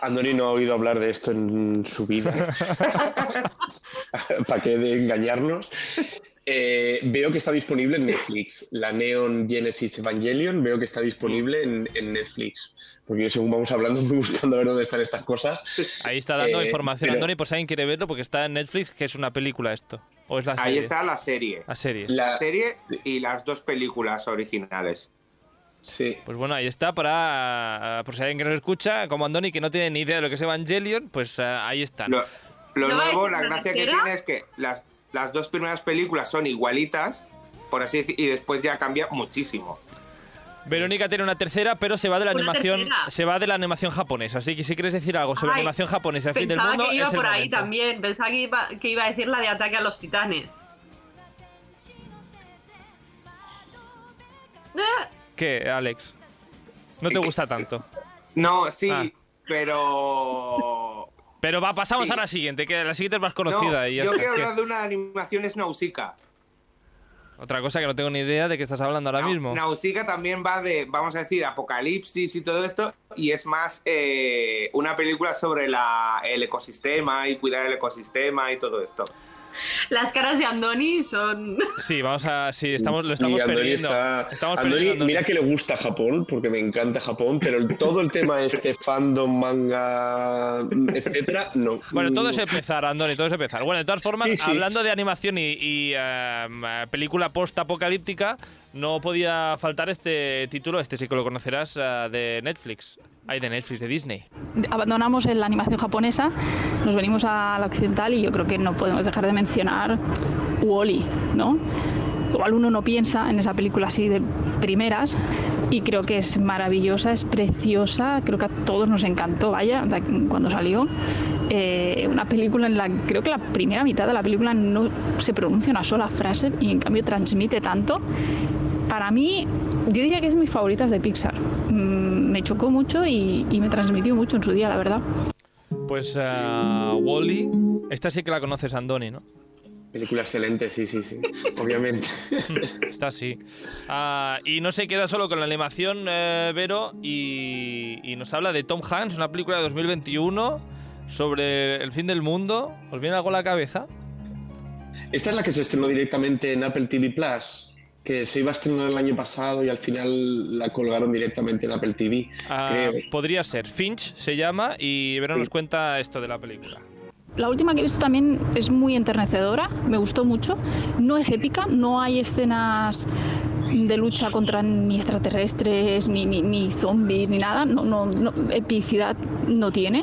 Andoni no ha oído hablar de esto en su vida. ¿Para qué de engañarnos? Eh, veo que está disponible en Netflix. La Neon Genesis Evangelion veo que está disponible en, en Netflix. Porque yo, según vamos hablando, voy buscando a ver dónde están estas cosas. Ahí está dando Eh, información pero- Andoni por si alguien quiere verlo, porque está en Netflix, que es una película esto. ¿O es la Ahí está la serie. La serie. La La, serie y las dos películas originales. sí. Pues bueno, ahí está para. Por si alguien que nos escucha, como Andoni, que no tiene ni idea de lo que es Evangelion, pues eh, ahí están. Lo, lo ¿No va a nuevo, la gracia que tiene es que las, las dos primeras películas son igualitas, por así decir, y después ya cambia muchísimo. Verónica tiene una tercera, pero se va de la Una animación, tercera. se va de la animación japonesa. Así que si quieres decir algo sobre Ay, animación japonesa, el fin del Pensaba mundo, que iba es el por ahí también. Pensaba que iba, que iba a decir la de ataque a los titanes. ¿Qué, Alex? ¿No te gusta tanto? No, sí, Ah. pero. Pero va, pasamos sí. a la siguiente, que la siguiente es más No, conocida. y ya yo quiero hablar de una animación es Nausicaa. Otra cosa que no tengo ni idea de qué estás hablando ahora mismo. Nausicaa también va de, vamos a decir, apocalipsis y todo esto, y es más eh, una película sobre la, el ecosistema y cuidar el ecosistema y todo esto. Las caras de Andoni son. Sí, vamos a. Sí, estamos, lo Sí, estamos Andoni perdiendo. está- Estamos Andoni, perdiendo a Andoni. mira que le gusta Japón, porque me encanta Japón, pero el- todo el tema este fandom, manga, etcétera, no. Bueno, todo es empezar, Andoni, todo es empezar. Bueno, de todas formas, Sí, sí. hablando de animación y, y, eh, película post-apocalíptica, no podía faltar este título, este sí que lo conocerás, eh, de Netflix. Ay, de Netflix, de Disney. abandonamos la animación japonesa, nos venimos a la occidental y yo creo que no podemos dejar de mencionar Wally, ¿no? Igual uno no piensa en esa película así de primeras y creo que es maravillosa, es preciosa, creo que a todos nos encantó, vaya, cuando salió. Eh, una película en la creo que la primera mitad de la película no se pronuncia una sola frase y en cambio transmite tanto. Para mí, yo diría que es mis favoritas de Pixar. Mm, Me chocó mucho y, y me transmitió mucho en su día, la verdad. Pues Wally, esta sí que la conoces, Andoni, ¿no? Película excelente, sí, sí, sí, obviamente. Esta sí. Ah, y no se queda solo con la animación, eh, Vero, y, y nos habla de Tom Hanks, una película de 2021 sobre el fin del mundo. ¿Os viene algo a la cabeza? Esta es la que se estrenó directamente en Apple TV Plus, que se iba a estrenar el año pasado y al final la colgaron directamente en Apple TV, Ah, creo. podría ser. Finch se llama y Vero nos Sí. cuenta esto de la película. La última que he visto también es muy enternecedora, me gustó mucho. No es épica, no hay escenas de lucha contra ni extraterrestres, ni, ni, ni zombies, ni nada. No, no, no, epicidad no tiene.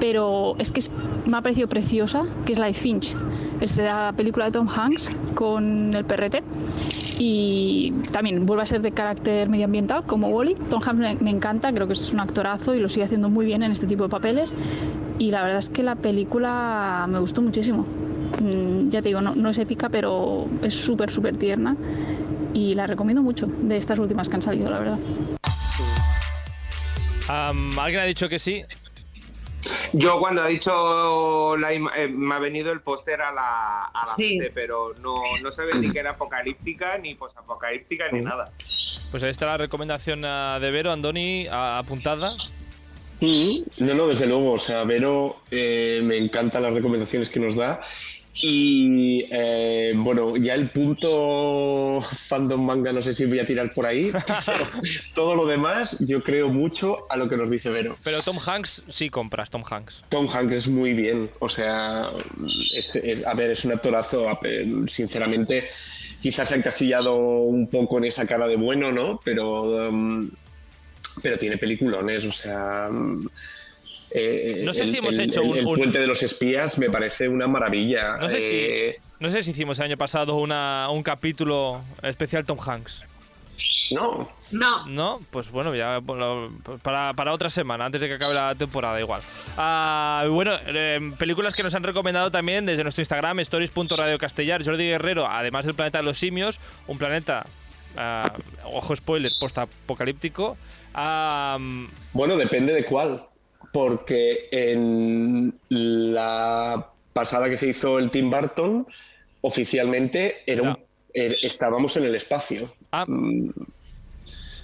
Pero es que es- me ha parecido preciosa, que es la de Finch. Es la película de Tom Hanks con el perrete. Y también vuelve a ser de carácter medioambiental, como Wally. Tom Hanks me, encanta, creo que es un actorazo y lo sigue haciendo muy bien en este tipo de papeles. Y la verdad es que la película me gustó muchísimo. Mm, Ya te digo, no, es épica, pero es súper, súper tierna. Y la recomiendo mucho, de estas últimas que han salido, la verdad. Alguien ha dicho que sí. Yo cuando ha dicho la ima- eh, me ha venido el póster a la, a la Sí. mente, pero no, no se ve ni que era apocalíptica, ni posapocalíptica, ni nada. Pues ahí está la recomendación ah, de Vero, Andoni, apuntada. Mm, No, no, desde luego. O sea, Vero eh, me encantan las recomendaciones que nos da. Y eh, bueno, ya el punto fandom manga no sé si voy a tirar por ahí. pero todo lo demás, yo creo mucho a lo que nos dice Vero. Pero Tom Hanks sí compras, Tom Hanks. Tom Hanks es muy bien. O sea, es- eh, a ver, es un actorazo. Sinceramente, quizás se ha encasillado un poco en esa cara de bueno, ¿no? Pero, um, pero tiene peliculones. O sea. um, eh, No sé el- si hemos el- hecho el- un- el un- puente de los espías me parece una maravilla. No sé, Eh, si, no sé si hicimos el año pasado una, un capítulo especial Tom Hanks. No, No. ¿No? Pues bueno, ya bueno, para, para otra semana, antes de que acabe la temporada, igual. Ah, bueno, eh, películas que nos han recomendado también desde nuestro Instagram, stories.radiocastellar, Jordi Guerrero, además del planeta de los simios, un planeta, ah, ojo spoiler, postapocalíptico. Ah, Bueno, depende de cuál. Porque en la pasada que se hizo el Tim Burton, oficialmente era un- er- estábamos en el espacio. ah, Mm,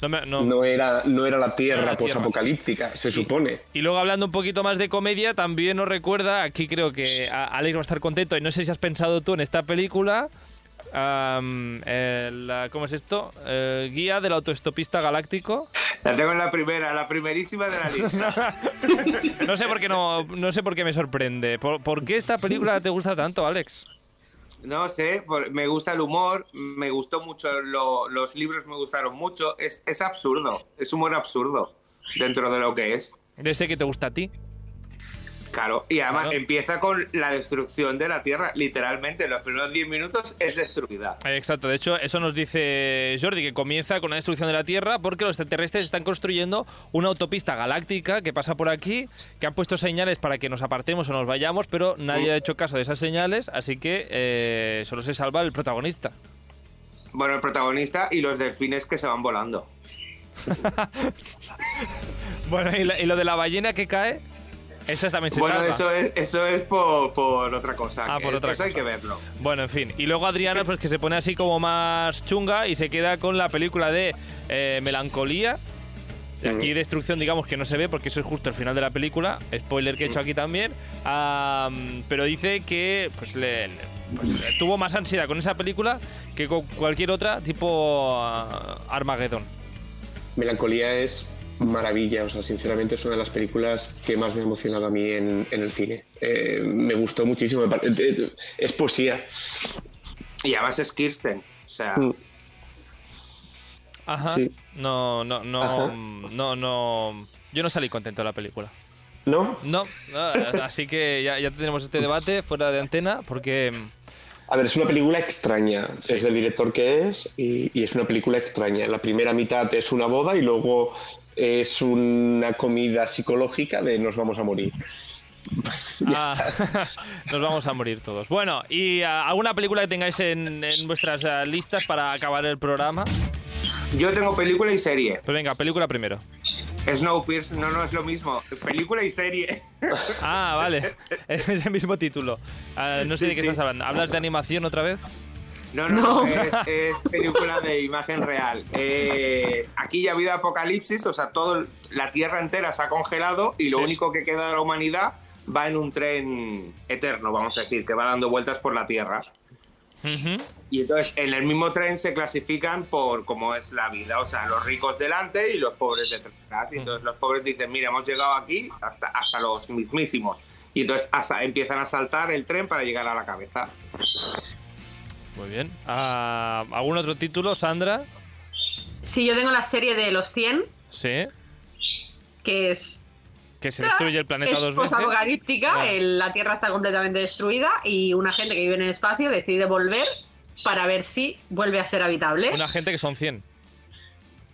No me- no. No era, no era la Tierra Tierra. posapocalíptica, se supone. Y luego hablando un poquito más de comedia, también nos recuerda, aquí creo que Alex va a estar contento, y no sé si has pensado tú en esta película, el, ¿cómo es esto? Eh, guía del autoestopista galáctico. La tengo en la primera, la primerísima de la lista. No sé por qué no, no sé por qué me sorprende. ¿Por, por qué esta película te gusta tanto, Alex? No sé, me gusta el humor, me gustó mucho, lo- los libros me gustaron mucho. Es, es absurdo, es humor absurdo dentro de lo que es. Desde que te gusta a ti. Claro, y además Claro. empieza con la destrucción de la Tierra. Literalmente, los primeros 10 minutos es destruida. Eh, Exacto, de hecho, eso nos dice Jordi, que comienza con la destrucción de la Tierra porque los extraterrestres están construyendo una autopista galáctica que pasa por aquí, que han puesto señales para que nos apartemos o nos vayamos, pero nadie ha hecho caso de esas señales, así que eh, solo se salva el protagonista. Bueno, el protagonista y los delfines que se van volando. Bueno, y, la- y lo de la ballena que cae, esa también se Bueno, salva. eso es, eso es por, por otra cosa. Ah, por otra eso hay cosa. que verlo. Bueno, en fin. Y luego Adriana, pues que se pone así como más chunga y se queda con la película de eh, Melancolía. De Aquí destrucción, digamos que no se ve porque eso es justo el final de la película. Spoiler que he hecho aquí también. Am, pero dice que pues, le, pues, le tuvo más ansiedad con esa película que con cualquier otra, tipo ah, Armageddon. Melancolía es maravilla, o sea, sinceramente es una de las películas que más me ha emocionado a mí en, en el cine. Eh, me gustó muchísimo, pare- eh, es poesía. Y además es Kirsten. O sea, Mm. Ajá. Sí. No, no, no, Ajá. no, no. Yo no salí contento de la película. ¿No? No, no, así que ya, ya tenemos este debate fuera de antena porque A ver, es una película extraña, es del director que es y, y es una película extraña. La primera mitad es una boda y luego es una comida psicológica de nos vamos a morir. ah, nos vamos a morir todos. Bueno, ¿y ah, alguna película que tengáis en, en vuestras ah, listas para acabar el programa? yo tengo película y serie. Pues venga, película primero. Snowpiercer no, no es lo mismo. Película y serie. Ah, vale. Es el mismo título. Ah, no sé de qué sí. estás hablando. ¿Hablas de animación otra vez? No, no, No. Es, es película de imagen real. Eh, aquí ya ha habido apocalipsis, o sea, todo la Tierra entera se ha congelado y lo Sí. único que queda de la humanidad va en un tren eterno, vamos a decir, que va dando vueltas por la Tierra. Y entonces en el mismo tren se clasifican por cómo es la vida, o sea, los ricos delante y los pobres detrás. Y entonces los pobres dicen, mira, hemos llegado aquí hasta, hasta los mismísimos. Y entonces hasta empiezan a saltar el tren para llegar a la cabeza. Muy bien. Ah, ¿Algún otro título, Sandra? Sí, yo tengo la serie de los 100, Sí. que es Que se destruye el planeta es dos veces. apocalíptica, Ah. la Tierra está completamente destruida y una gente que vive en el espacio decide volver para ver si vuelve a ser habitable. Una gente que son 100.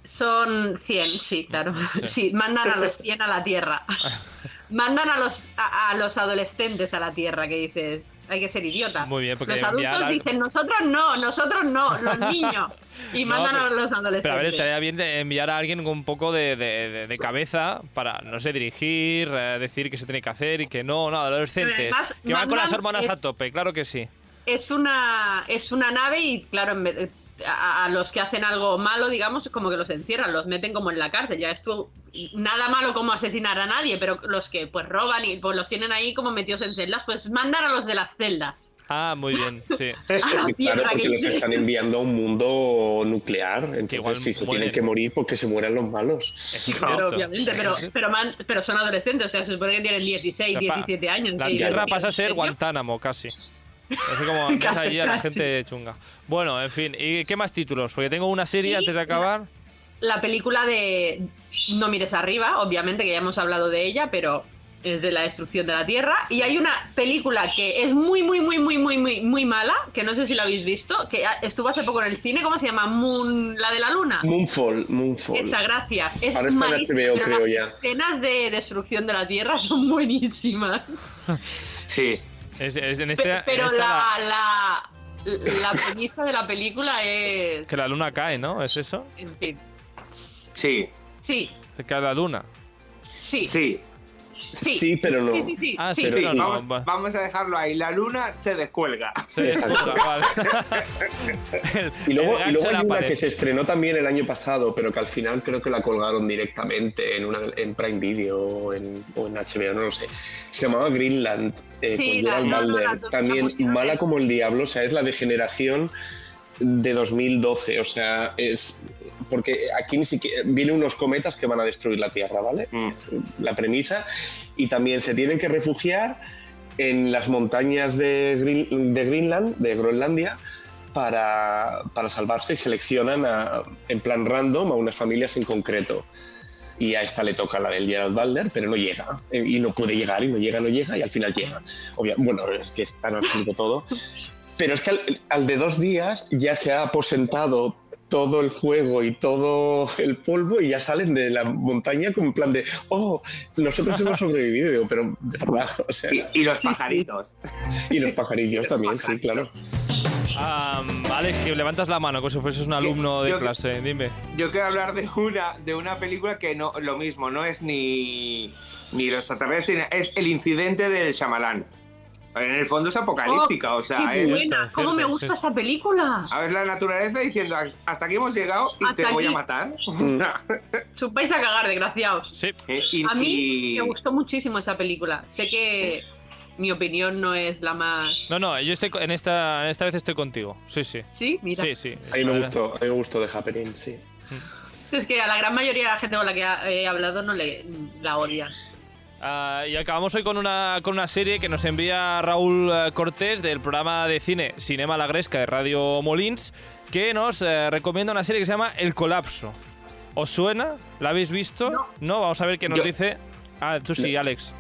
Son 100, sí, claro. Sí. Sí, mandan a los 100 a la Tierra. mandan a los, a, a los adolescentes a la Tierra, que dices, hay que ser idiota. Muy bien, porque los adultos dicen, nosotros no, nosotros no, los niños. Y No, mandan pero- a los adolescentes. Pero a ver, estaría bien de enviar a alguien con un poco de, de- cabeza para, no sé, dirigir, eh, decir qué se tiene que hacer y que no, no, adolescentes. Además, que van con las hormonas a tope, claro que sí. es una es una nave y claro en vez de- a, a los que hacen algo malo digamos como que los encierran los meten como en la cárcel ya esto nada malo como asesinar a nadie pero los que pues roban y pues los tienen ahí como metidos en celdas pues mandan a los de las celdas Ah, muy bien, sí. Claro, porque que los están enviando a un mundo nuclear. Entonces, igual si se mueren. tienen que morir, porque se mueran los malos. Es pero obviamente pero pero, man- pero son adolescentes o sea se supone que tienen 16 O sea, pa- 17 años La Tierra ¿en pasa a ser? Guantánamo, casi. Así como allí a la gente chunga. Bueno, en fin, ¿y qué más títulos? Porque tengo una serie antes de acabar. la película de No mires arriba, obviamente que ya hemos hablado de ella, pero es de la destrucción de la Tierra. Y hay una película que es muy, muy, muy, muy, muy, muy, muy mala, que no sé si la habéis visto, que estuvo hace poco en el cine, ¿cómo se llama? Moon, la de la luna. Moonfall, Moonfall. Esa, gracias. Es Ahora está en HBO, creo las ya. escenas de destrucción de la Tierra son buenísimas. Sí. Es, es en este, en pero esta la, la- la, la premisa de la película es... que la luna cae, ¿no? ¿Es eso? En fin. Sí, Sí, Se cae la luna. sí. sí. Sí. Sí, pero no. Sí, sí, sí. Ah, sí. sí, Sí, no, no, vamos, va. vamos a dejarlo ahí. La luna se descuelga. Se descuelga, vale. El- Y luego, y luego hay una pared. que se estrenó también el año pasado, pero que al final creo que la colgaron directamente en, una, en Prime Video o en, o en HBO, no lo sé. Se llamaba Greenland, eh, Sí, con la- Gerald la también mala como el diablo, o sea, es la de generación de 2012, o sea, es... Porque aquí ni siquiera vienen unos cometas que van a destruir la Tierra, ¿vale? Mm. la premisa, y también se tienen que refugiar en las montañas de, Green- de Greenland, de Groenlandia, para, para salvarse y seleccionan a- en plan random a unas familias en concreto. Y a esta le toca la del Gerald Butler, pero no llega. eh, Y no puede llegar, y no llega, no llega, y al final llega. Obvia- bueno, es que es tan absurdo todo. Pero es que al, al de dos días ya se ha aposentado todo el fuego y todo el polvo y ya salen de la montaña como en plan de, oh, nosotros hemos sobrevivido, pero de verdad, o sea, Y, y los pajaritos. y los pajarillos también, sí, claro. Alex, que levantas la mano como si fueses un alumno de yo- clase. Dime. Yo quiero hablar de una, de una película que no, lo mismo, no es ni, ni los extraterrestres, es el incidente del Shyamalan. En el fondo es apocalíptica, o sea, Qué es buena. ¿Cómo me gusta sí. esa película? a ver la naturaleza diciendo hasta aquí hemos llegado y te voy a matar. Os vais a cagar, desgraciados. Sí. Eh, y- A mí y- me gustó muchísimo esa película. Sé que mi opinión no es la más. No, no, yo estoy co- en esta, en esta vez estoy contigo. Sí, sí. Sí, mira. Sí, sí. A mí me gustó, a mí me gustó de Happening, sí. Es que a la gran mayoría de la gente con la que he hablado no le la odian. Ah, y acabamos hoy con una, con una serie que nos envía Raúl eh, Cortés del programa de cine Cinema La Gresca de Radio Molins, que nos eh, recomienda una serie que se llama El Colapso. ¿Os suena? ¿La habéis visto? No. vamos a ver qué nos Yo- dice. Ah, tú sí, Alex.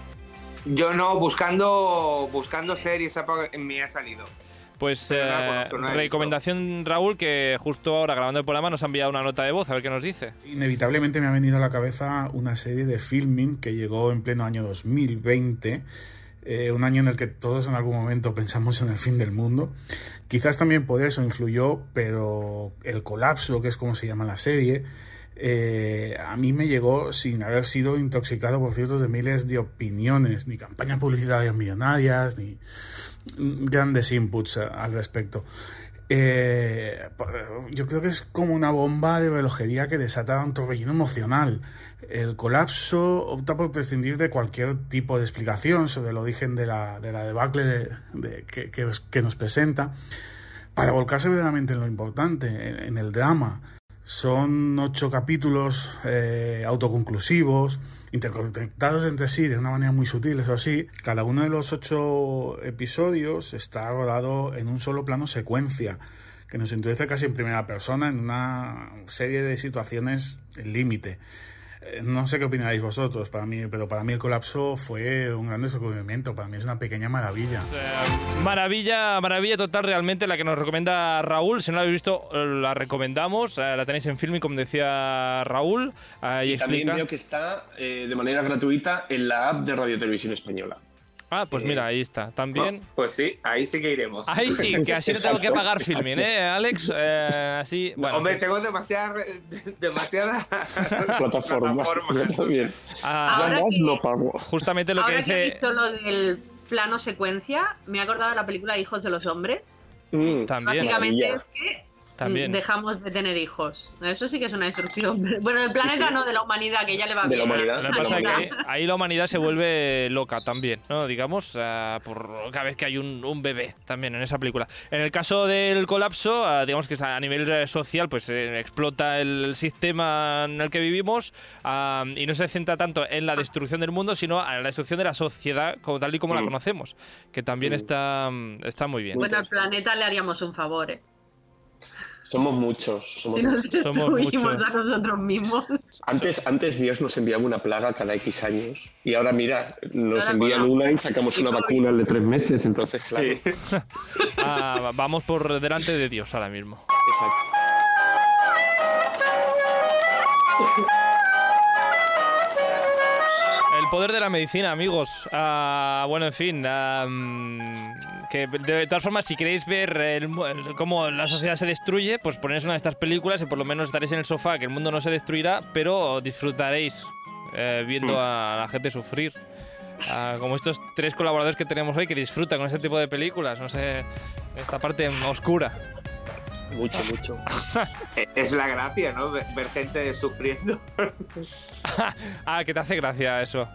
Yo no, buscando, buscando series me ha salido. Pues eh, recomendación Raúl que justo ahora grabando el programa nos ha enviado una nota de voz, a ver qué nos dice. Inevitablemente me ha venido a la cabeza una serie de filming que llegó en pleno año 2020, eh, un año en el que todos en algún momento pensamos en el fin del mundo. Quizás también por eso influyó, pero el colapso, que es como se llama la serie, eh, a mí me llegó sin haber sido intoxicado por cientos de miles de opiniones, ni campañas publicitarias millonarias, ni grandes inputs al respecto. Eh, yo creo que es como una bomba de relojería que desata un torbellino emocional. El colapso opta por prescindir de cualquier tipo de explicación sobre el origen de la, de la debacle de- de- que, nos presenta para volcarse verdaderamente en lo importante, en el drama. Son ocho capítulos eh, autoconclusivos, interconectados entre sí de una manera muy sutil, eso sí. Cada uno de los ocho episodios está rodado en un solo plano secuencia, que nos introduce casi en primera persona en una serie de situaciones límite. Eh, No sé qué opinaréis vosotros, para mí, pero para mí el colapso fue un gran descubrimiento, para mí es una pequeña maravilla. Maravilla, maravilla total realmente la que nos recomienda Raúl. Si no la habéis visto, eh, la recomendamos. Eh, la tenéis en filming, como decía Raúl. Ahí Y también veo que está eh, de manera gratuita en la app de Radio Televisión Española. Ah, pues mira, ahí está. También. Pues sí, ahí sí que iremos. Ahí sí, que así no tengo que pagar filming, ¿eh, Alex? Eh, así, bueno. Hombre, que- tengo demasiada, demasiada Plataforma. plataforma. Yo también. ah, Ahora que- no pago. justamente lo que Ahora que he dice. visto lo del plano secuencia, me he acordado de la película Hijos de los Hombres. Mm. También, Básicamente es que también. dejamos de tener hijos. Eso sí que es una destrucción. Bueno, el planeta sí. no, de la humanidad, que ya le va De la bien. humanidad, Lo que de la pasa es que humanidad. ahí, ahí la humanidad se vuelve loca también, ¿no? Digamos, ah, por cada vez que hay un, un bebé también en esa película. En el caso del colapso, ah, digamos que es a nivel eh, social, pues eh, explota el sistema en el que vivimos ah, y no se centra tanto en la destrucción del mundo, sino en la destrucción de la sociedad como tal y como la Mm. conocemos, que también Mm. está, está muy bien. Bueno, al planeta le haríamos un favor, ¿eh? Somos muchos. Somos Si nos muchos. Somos destruimos muchos. a nosotros mismos. Antes, antes Dios nos enviaba una plaga cada X años y ahora mira, nos Ahora, envían bueno. una y sacamos una vacuna de tres meses, entonces claro. Sí. Ah, vamos por delante de Dios ahora mismo. Exacto. Poder de la medicina, amigos. Ah, bueno, en fin. mm, que de todas formas, si queréis ver el el- cómo la sociedad se destruye, pues ponéis una de estas películas y por lo menos estaréis en el sofá, que el mundo no se destruirá, pero disfrutaréis eh, viendo a la gente sufrir. Ah, como estos tres colaboradores que tenemos hoy que disfrutan con este tipo de películas, no sé, esta parte oscura. Mucho, mucho. Eh, Es la gracia, ¿no? Ver, gente sufriendo. ah, que te hace gracia eso.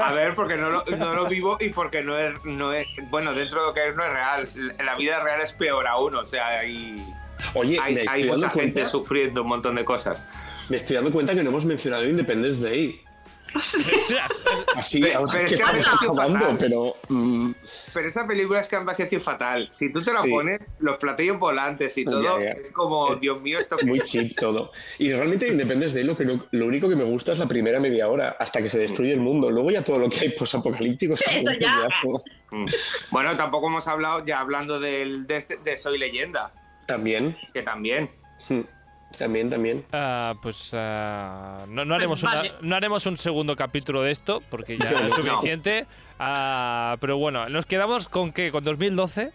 A ver, porque no lo, no lo vivo y porque no es, no es. Bueno, dentro de lo que es, no es real. La vida real es peor aún, o sea, hay, Oye, hay, mucha gente cuenta, sufriendo un montón de cosas. me estoy dando cuenta que no hemos mencionado Independence Day. Así, Pero- es que mm, Pero esa película es que ha envejecido fatal. Si tú te la Sí. pones, los platillos volantes y todo, Ya, ya. es como, Dios mío, esto muy cheap todo. Y realmente Independence Day lo, que no- lo único que me gusta es la primera media hora, hasta que se destruye el mundo. Luego ya todo lo que hay posapocalíptico es como un. Mm. Bueno, tampoco hemos hablado, ya hablando del, de, este- de Soy Leyenda, También, que también. mm, también, también. Ah, pues ah, no, no haremos Pues vale. una- no haremos un segundo capítulo de esto, porque ya No, es suficiente. Ah, pero bueno, ¿nos quedamos con qué? ¿Con 2012?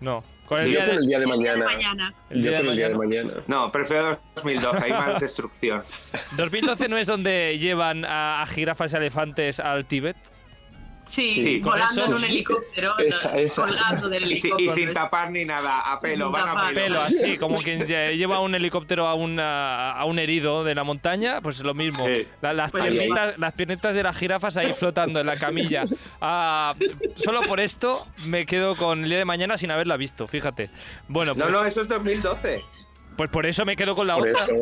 No, con el Yo día con de, el día de mañana. mañana. el Yo día de con el día de mañana. mañana. No, prefiero 2012, hay más destrucción. 2012 no es donde llevan a, a jirafas y elefantes al Tíbet. Sí, volando eso- en un helicóptero. Esa, esa. Colgando del Y, si- helicóptero. y sin tapar ni nada, a pelo, Sin van a pelo. Pelo así, como quien lle- lleva un helicóptero a, una- a un herido de la montaña, pues lo mismo. Sí. La- las, Pues piernitas, las piernitas de las jirafas ahí flotando en la camilla. Ah, solo por esto me quedo con el día de mañana sin haberla visto, fíjate. Bueno, No, pues, no, eso es 2012. pues por eso me quedo con la Por otra. eso,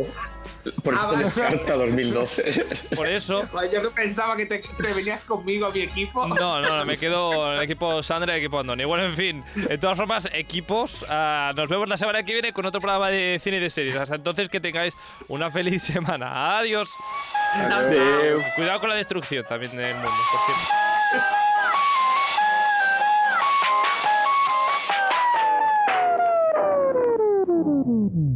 por eso ah, descarta 2012. Por eso. Yo no pensaba que te, venías conmigo a mi equipo. No, no, no me quedo el equipo Sandra y el equipo Andoni. Bueno, en fin, de todas formas, equipos, ah, nos vemos la semana que viene con otro programa de cine y de series. Hasta entonces, que tengáis una feliz semana. Adiós. Cuidado con la destrucción también del mundo, por cierto. Mm-hmm.